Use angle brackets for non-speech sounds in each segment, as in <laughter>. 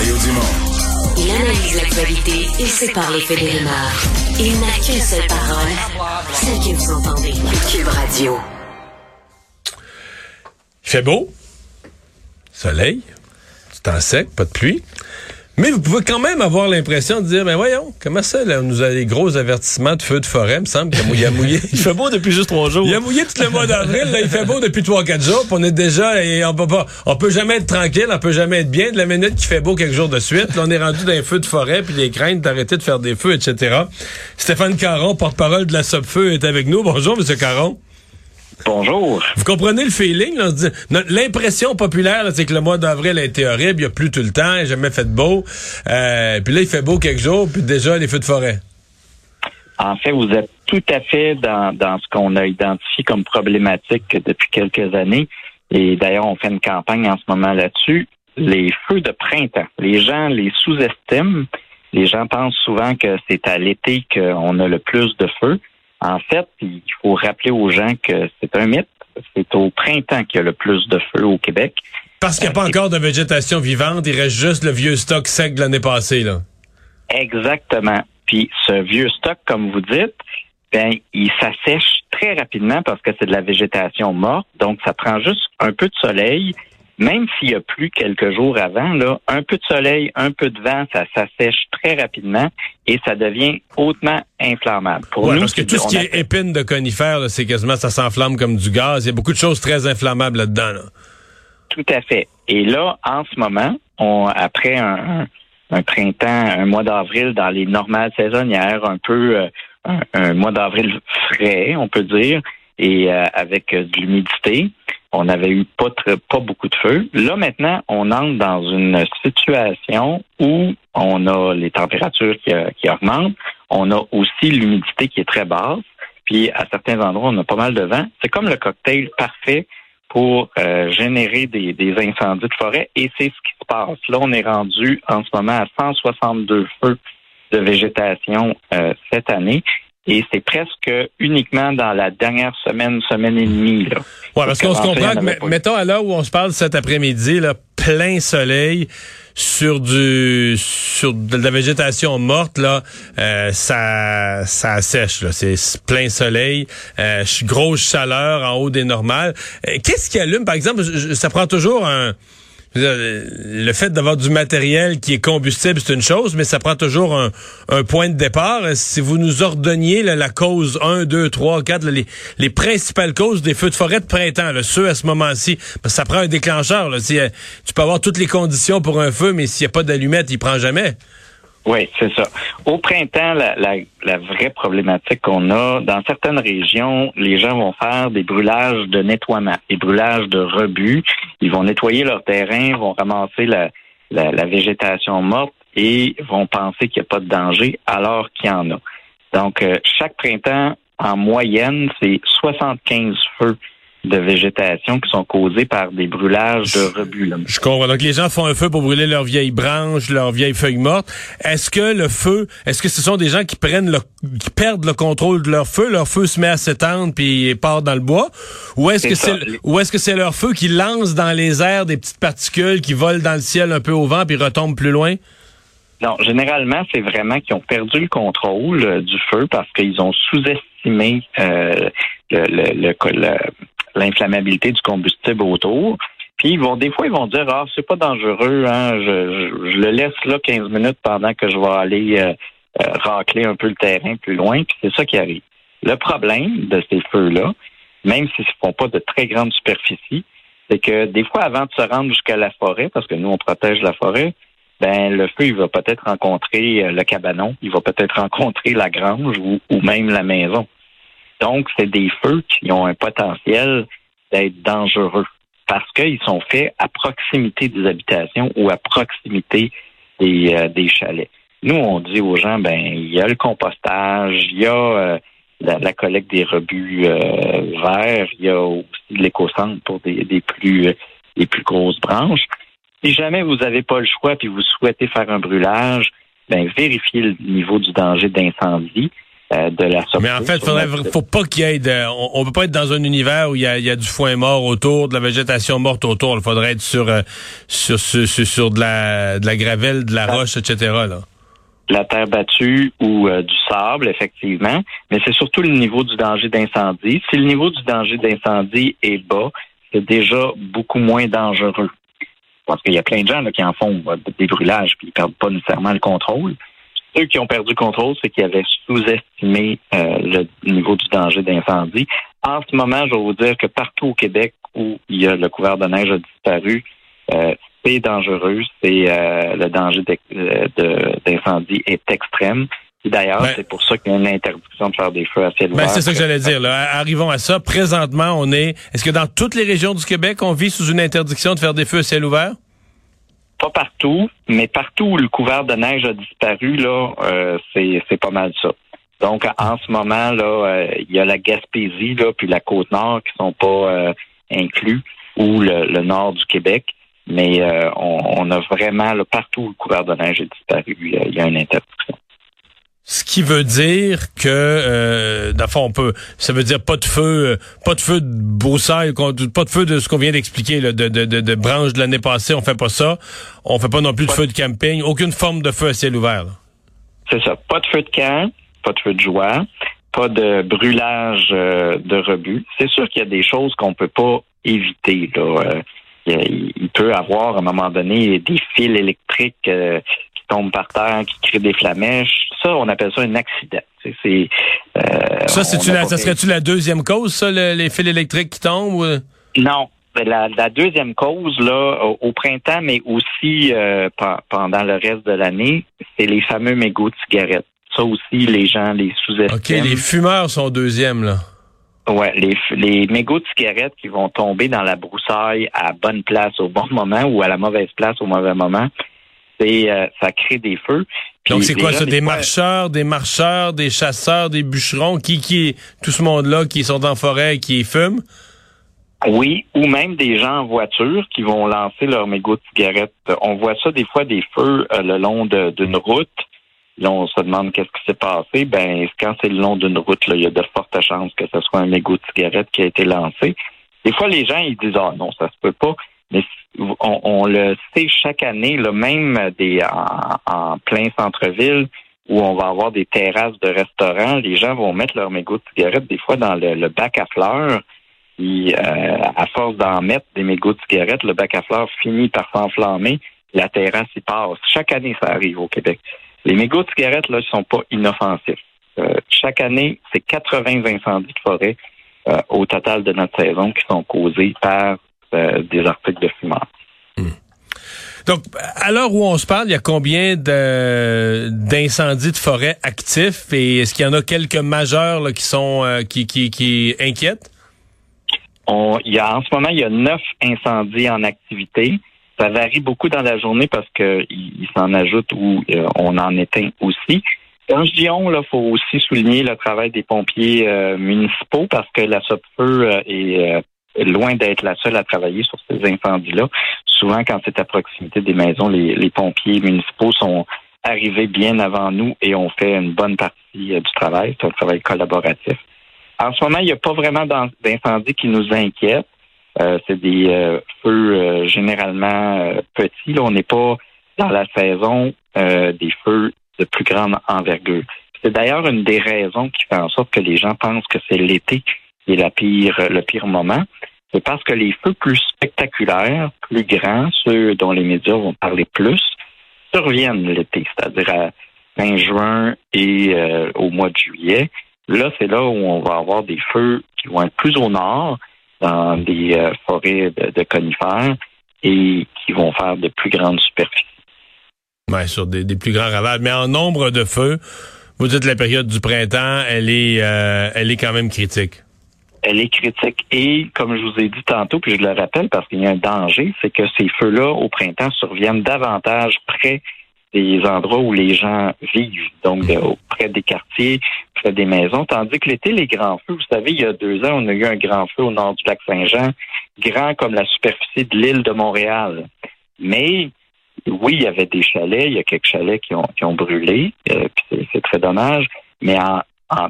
Mario Dumont. Il analyse l'actualité et sépare les faits des rumeurs. Il n'a qu'une seule parole, celle que vous entendez. Cube Radio. Il fait beau, soleil, c'est en sec, pas de pluie. Mais vous pouvez quand même avoir l'impression de dire, ben voyons, comment ça, là, on nous a des gros avertissements de feu de forêt, il me semble qu'il a mouillé, mouillé. <laughs> Il fait beau depuis juste trois jours. Il a mouillé tout le mois d'avril, là, il fait beau depuis trois, quatre jours, puis on est déjà, et on peut pas, on peut jamais être tranquille, on peut jamais être bien. De la minute qu'il fait beau quelques jours de suite, là, on est rendu dans un feu de forêt, puis les craintes d'arrêter de faire des feux, etc. Stéphane Caron, porte-parole de la Sopfeu, est avec nous. Bonjour, Monsieur Caron. Bonjour. Vous comprenez le feeling? L'impression populaire, c'est que le mois d'avril a été horrible, il n'y a plus tout le temps, il n'a jamais fait beau. Euh, puis là, il fait beau quelques jours, puis déjà, les feux de forêt. En fait, vous êtes tout à fait dans, dans ce qu'on a identifié comme problématique depuis quelques années. Et d'ailleurs, on fait une campagne en ce moment là-dessus. Les feux de printemps. Les gens les sous-estiment. Les gens pensent souvent que c'est à l'été qu'on a le plus de feux. En fait, il faut rappeler aux gens que c'est un mythe. C'est au printemps qu'il y a le plus de feux au Québec. Parce qu'il n'y a pas encore de végétation vivante, il reste juste le vieux stock sec de l'année passée. Là. Exactement. Puis ce vieux stock, comme vous dites, ben il s'assèche très rapidement parce que c'est de la végétation morte. Donc ça prend juste un peu de soleil. Même s'il y a plu quelques jours avant, là, un peu de soleil, un peu de vent, ça s'assèche très rapidement et ça devient hautement inflammable. Pour Ouais, nous, parce que tout ce qui a- est épine de conifères, c'est quasiment, ça s'enflamme comme du gaz. Il y a beaucoup de choses très inflammables là-dedans. Là. Tout à fait. Et là, en ce moment, on, après un, un- un printemps, un mois d'avril dans les normales saisonnières, un peu euh, un, un mois d'avril frais, on peut dire, et euh, avec euh, de l'humidité, on n'avait eu pas très- pas beaucoup de feu. Là maintenant, on entre dans une situation où on a les températures qui, euh, qui augmentent, on a aussi l'humidité qui est très basse, puis à certains endroits, on a pas mal de vent. C'est comme le cocktail parfait pour euh, générer des, des incendies de forêt et c'est ce qui se passe. Là, on est rendu en ce moment à 162 feux de végétation euh, cette année et c'est presque uniquement dans la dernière semaine, semaine et demie. Là. Ouais, parce qu'on se comprend que, mettons, à l'heure où on se parle cet après-midi, là, plein soleil, sur du sur de la végétation morte là euh, ça ça sèche là c'est plein soleil euh, grosse chaleur en haut des normales Euh, qu'est-ce qui allume? Par exemple ça prend toujours un le fait d'avoir du matériel qui est combustible, c'est une chose, mais ça prend toujours un, point de départ. Si vous nous ordonniez la cause 1, 2, 3, 4, là, les, les principales causes des feux de forêt de printemps, là, ceux à ce moment-ci, ça prend un déclencheur. Si, euh, tu peux avoir toutes les conditions pour un feu, mais s'il n'y a pas d'allumette, il prend jamais. Oui, c'est ça. Au printemps, la, la, la vraie problématique qu'on a, dans certaines régions, les gens vont faire des brûlages de nettoiement, des brûlages de rebut. Ils vont nettoyer leur terrain, vont ramasser la, la, la végétation morte et vont penser qu'il n'y a pas de danger alors qu'il y en a. Donc, euh, chaque printemps, en moyenne, c'est 75 feux de végétation qui sont causés par des brûlages de rebut. là. Je comprends. Donc, les gens font un feu pour brûler leurs vieilles branches, leurs vieilles feuilles mortes. Est-ce que le feu, est-ce que ce sont des gens qui prennent le, qui perdent le contrôle de leur feu, leur feu se met à s'étendre puis part dans le bois, ou est-ce que c'est, ou est-ce que c'est leur feu qui lance dans les airs des petites particules qui volent dans le ciel un peu au vent puis retombent plus loin? Non, généralement, c'est vraiment qu'ils ont perdu le contrôle euh, du feu parce qu'ils ont sous-estimé euh, le- le- le- le- l'inflammabilité du combustible autour. Puis ils vont des fois ils vont dire ah c'est pas dangereux hein je, je, je le laisse là 15 minutes pendant que je vais aller euh, euh, racler un peu le terrain plus loin puis c'est ça qui arrive. Le problème de ces feux là, même s'ils ne font pas de très grande superficie, c'est que des fois avant de se rendre jusqu'à la forêt parce que nous on protège la forêt, ben le feu il va peut-être rencontrer euh, le cabanon, il va peut-être <laughs> rencontrer la grange ou, ou même la maison. Donc c'est des feux qui ont un potentiel d'être dangereux parce qu'ils sont faits à proximité des habitations ou à proximité des, euh, des chalets. Nous, on dit aux gens, ben, il y a le compostage, il y a euh, la, la collecte des rebuts euh, verts, il y a aussi l'éco-centre pour des, des plus euh, des plus grosses branches. Si jamais vous n'avez pas le choix puis vous souhaitez faire un brûlage, ben, vérifiez le niveau du danger d'incendie. De la sortie. Mais en fait, il faut pas qu'il y ait de, on, peut pas être dans un univers où il y a, du foin mort autour, de la végétation morte autour. Il faudrait être sur, sur, sur, sur, de la, de la gravelle, de la ah. roche, etc. Là la terre battue ou euh, du sable, effectivement, mais c'est surtout le niveau du danger d'incendie. Si le niveau du danger d'incendie est bas, c'est déjà beaucoup moins dangereux. Parce qu'il y a plein de gens qui en font euh, des brûlages puis ils perdent pas nécessairement le contrôle. Ceux qui ont perdu le contrôle, c'est qu'ils avaient sous-estimé euh, le niveau du danger d'incendie. En ce moment, je vais vous dire que partout au Québec où il y a le couvert de neige a disparu, c'est dangereux, c'est euh, le danger euh, d'incendie est extrême. D'ailleurs, c'est pour ça qu'il y a une interdiction de faire des feux à ciel ouvert. c'est ça que j'allais dire. Arrivons à ça. Présentement, on est. Est-ce que dans toutes les régions du Québec, on vit sous une interdiction de faire des feux à ciel ouvert? Pas partout, mais partout où le couvert de neige a disparu, là, euh, c'est pas mal ça. Donc, en ce moment, là, il y a la Gaspésie, là, puis la Côte-Nord qui sont pas inclus, ou le nord du Québec mais euh, on, a vraiment, là, partout où le couvert de neige est disparu, il y a une interdiction. Ce qui veut dire que, euh, fond, on peut, ça veut dire pas de feu, euh, pas de feu de broussailles, pas de feu de ce qu'on vient d'expliquer, de, de, de, de branches de l'année passée, on fait pas ça. On fait pas non plus de feu de camping, aucune forme de feu à ciel ouvert. C'est ça, pas de feu de camp, pas de feu de joie, pas de brûlage euh, de rebut. C'est sûr qu'il y a des choses qu'on peut pas éviter. Là il peut avoir à un moment donné des fils électriques euh, tombent par terre, qui créent des flamèches. Ça, on appelle ça un accident. C'est, euh, ça, c'est la, ça serait-tu la deuxième cause, ça, les fils électriques qui tombent? Non. Ben, la, deuxième cause, là, au, printemps, mais aussi euh, pendant le reste de l'année, c'est les fameux mégots de cigarettes. Ça aussi, les gens les sous-estiment. OK, les fumeurs sont deuxième, là. Ouais, les, les mégots de cigarettes qui vont tomber dans la broussaille à bonne place au bon moment ou à la mauvaise place au mauvais moment, c'est euh, ça crée des feux. Donc c'est quoi ça? Des marcheurs, des marcheurs, des chasseurs, des bûcherons, qui qui tout ce monde-là qui sont en forêt et qui fument? Oui, ou même des gens en voiture qui vont lancer leurs mégots de cigarettes. On voit ça des fois des feux euh, le long d'une route Là, on se demande qu'est-ce qui s'est passé. Ben, quand c'est le long d'une route, là, il y a de fortes chances que ce soit un mégot de cigarette qui a été lancé. Des fois, les gens, ils disent, ah non, ça se peut pas. Mais on, le sait chaque année, là, même des, en, plein centre-ville, où on va avoir des terrasses de restaurants, les gens vont mettre leur mégot de cigarette des fois dans le, bac à fleurs. Et, euh, à force d'en mettre des mégots de cigarette, le bac à fleurs finit par s'enflammer. La terrasse y passe. Chaque année, ça arrive au Québec. Les mégots de cigarettes, là, sont pas inoffensifs. Euh, chaque année, c'est 80 incendies de forêt euh, au total de notre saison qui sont causés par euh, des articles de. Hmm. Donc, à l'heure où on se parle, il y a combien d'incendies de forêt actifs et est-ce qu'il y en a quelques majeurs là, qui sont qui, qui, qui inquiètent? On, il y a, en ce moment, il y a neuf incendies en activité. Ça varie beaucoup dans la journée parce qu'il il, s'en ajoute où euh, on en éteint aussi. Quand je dis on, il faut aussi souligner le travail des pompiers euh, municipaux parce que la SOPFEU euh, est loin d'être la seule à travailler sur ces incendies-là. Souvent, quand c'est à proximité des maisons, les, les, pompiers municipaux sont arrivés bien avant nous et ont fait une bonne partie du travail. C'est un travail collaboratif. En ce moment, il n'y a pas vraiment d'incendies qui nous inquiètent. Euh, c'est des euh, feux euh, généralement petits. Là, on n'est pas dans la saison des feux de plus grande envergure. C'est d'ailleurs une des raisons qui fait en sorte que les gens pensent que c'est l'été qui est la pire, le pire moment. C'est parce que les feux plus spectaculaires, plus grands, ceux dont les médias vont parler plus, surviennent l'été, c'est-à-dire à fin juin et au mois de juillet. Là, c'est là où on va avoir des feux qui vont être plus au nord, dans des euh, forêts de, conifères et qui vont faire de plus grandes superficies. Oui, sur des, plus grands ravages. Mais en nombre de feux, vous dites la période du printemps, elle est, euh, elle est quand même critique. Elle est critique. Et comme je vous ai dit tantôt, puis je le rappelle parce qu'il y a un danger, c'est que ces feux-là, au printemps, surviennent davantage près des endroits où les gens vivent, donc près des quartiers, près des maisons. Tandis que l'été, les grands feux, vous savez, il y a deux ans, on a eu un grand feu au nord du lac Saint-Jean, grand comme la superficie de l'île de Montréal. Mais oui, il y avait des chalets, il y a quelques chalets qui ont, qui ont brûlé, euh, c'est très dommage. Mais en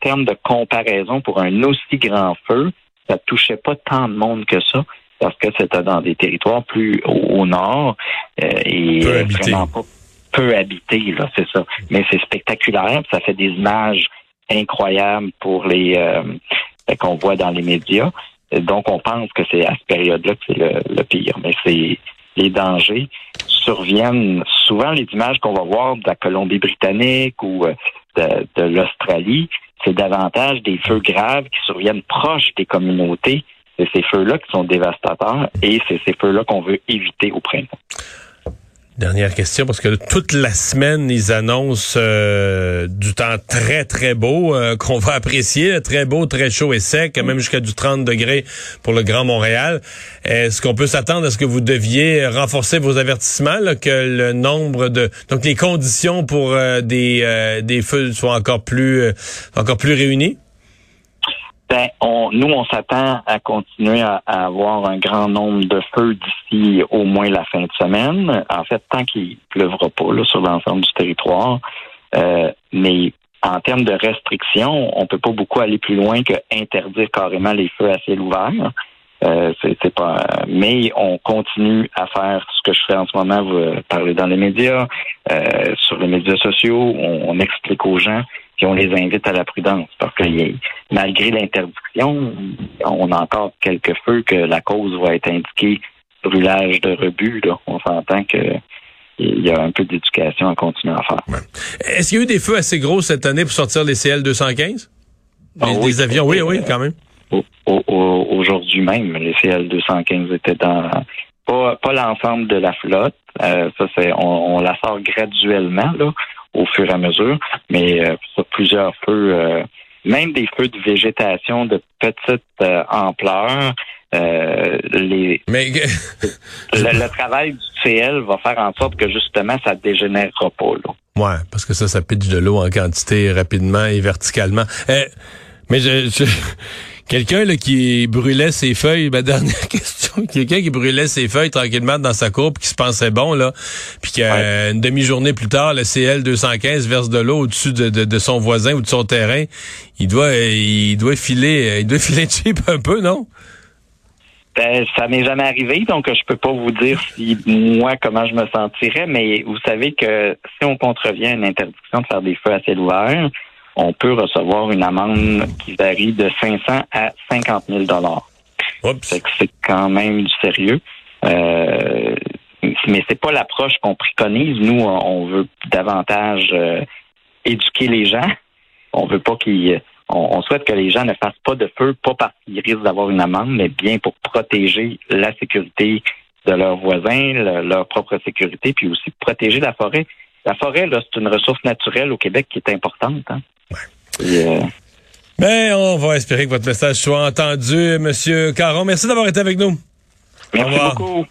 termes de comparaison pour un aussi grand feu, ça touchait pas tant de monde que ça parce que c'était dans des territoires plus au, nord euh, et vraiment pas peu habités, là, c'est ça. Mais c'est spectaculaire, ça fait des images incroyables pour les euh, qu'on voit dans les médias. Donc on pense que c'est à cette période-là que c'est le, pire, mais c'est les dangers surviennent souvent les images qu'on va voir de la Colombie-Britannique ou euh, de, de l'Australie, c'est davantage des feux graves qui surviennent proches des communautés c'est ces feux-là qui sont dévastateurs et c'est ces feux-là qu'on veut éviter au printemps. Dernière question, parce que toute la semaine, ils annoncent euh, du temps très, très beau, euh, <laughs> qu'on va apprécier, très beau, très chaud et sec, même jusqu'à du 30 degrés pour le Grand Montréal. Est-ce qu'on peut s'attendre à ce que vous deviez renforcer vos avertissements, que le nombre de... Donc, les conditions pour euh, des, des feux soient encore plus, encore plus réunies? Ben, on, nous, on s'attend à continuer à, avoir un grand nombre de feux d'ici au moins la fin de semaine. En fait, tant qu'il pleuvra pas là, sur l'ensemble du territoire. Euh, mais en termes de restrictions, on peut pas beaucoup aller plus loin que interdire carrément les feux à ciel ouvert. Euh, c'est pas. Mais on continue à faire ce que je fais en ce moment, vous parlez dans les médias, euh, sur les médias sociaux, on explique aux gens puis on les invite à la prudence parce que malgré l'interdiction, on a encore quelques feux que la cause va être indiquée brûlage de rebut. On s'entend que il y a un peu d'éducation à continuer à faire. Est-ce qu'il y a eu des feux assez gros cette année pour sortir les CL-215? Ah des avions, oui, oui, quand même. Aujourd'hui même, les CL-215 étaient dans pas, pas l'ensemble de la flotte. Euh, ça, c'est on, la sort graduellement là au fur et à mesure, mais euh, plusieurs feux, euh, même des feux de végétation de petite euh, ampleur. les, <laughs> mais le, travail du CL va faire en sorte que justement ça dégénérera pas là. Ouais, parce que ça, ça pitche de l'eau en quantité rapidement et verticalement. mais je Quelqu'un là, qui brûlait ses feuilles, ma dernière <laughs> question, quelqu'un qui brûlait ses feuilles tranquillement dans sa cour, qui se pensait bon, là, puis qu'une demi-journée plus tard, le CL 215 verse de l'eau au-dessus de, de, son voisin ou de son terrain, il doit il doit filer il doit <laughs> filer cheap un peu, non? Ben, ça m'est jamais arrivé, donc je peux pas vous dire si moi comment je me sentirais, mais vous savez que si on contrevient une interdiction de faire des feux à ciel ouvert, on peut recevoir une amende qui varie de 500 à 50 000 dollars. C'est quand même du sérieux. Euh, mais c'est pas l'approche qu'on préconise. Nous, on veut davantage euh, éduquer les gens. On veut pas qu'ils on, souhaite que les gens ne fassent pas de feu, pas parce qu'ils risquent d'avoir une amende, mais bien pour protéger la sécurité de leurs voisins, leur propre sécurité, puis aussi protéger la forêt. La forêt, là, c'est une ressource naturelle au Québec qui est importante. Hein? Euh, Mais on va espérer que votre message soit entendu, Monsieur Caron. Merci d'avoir été avec nous. Merci beaucoup.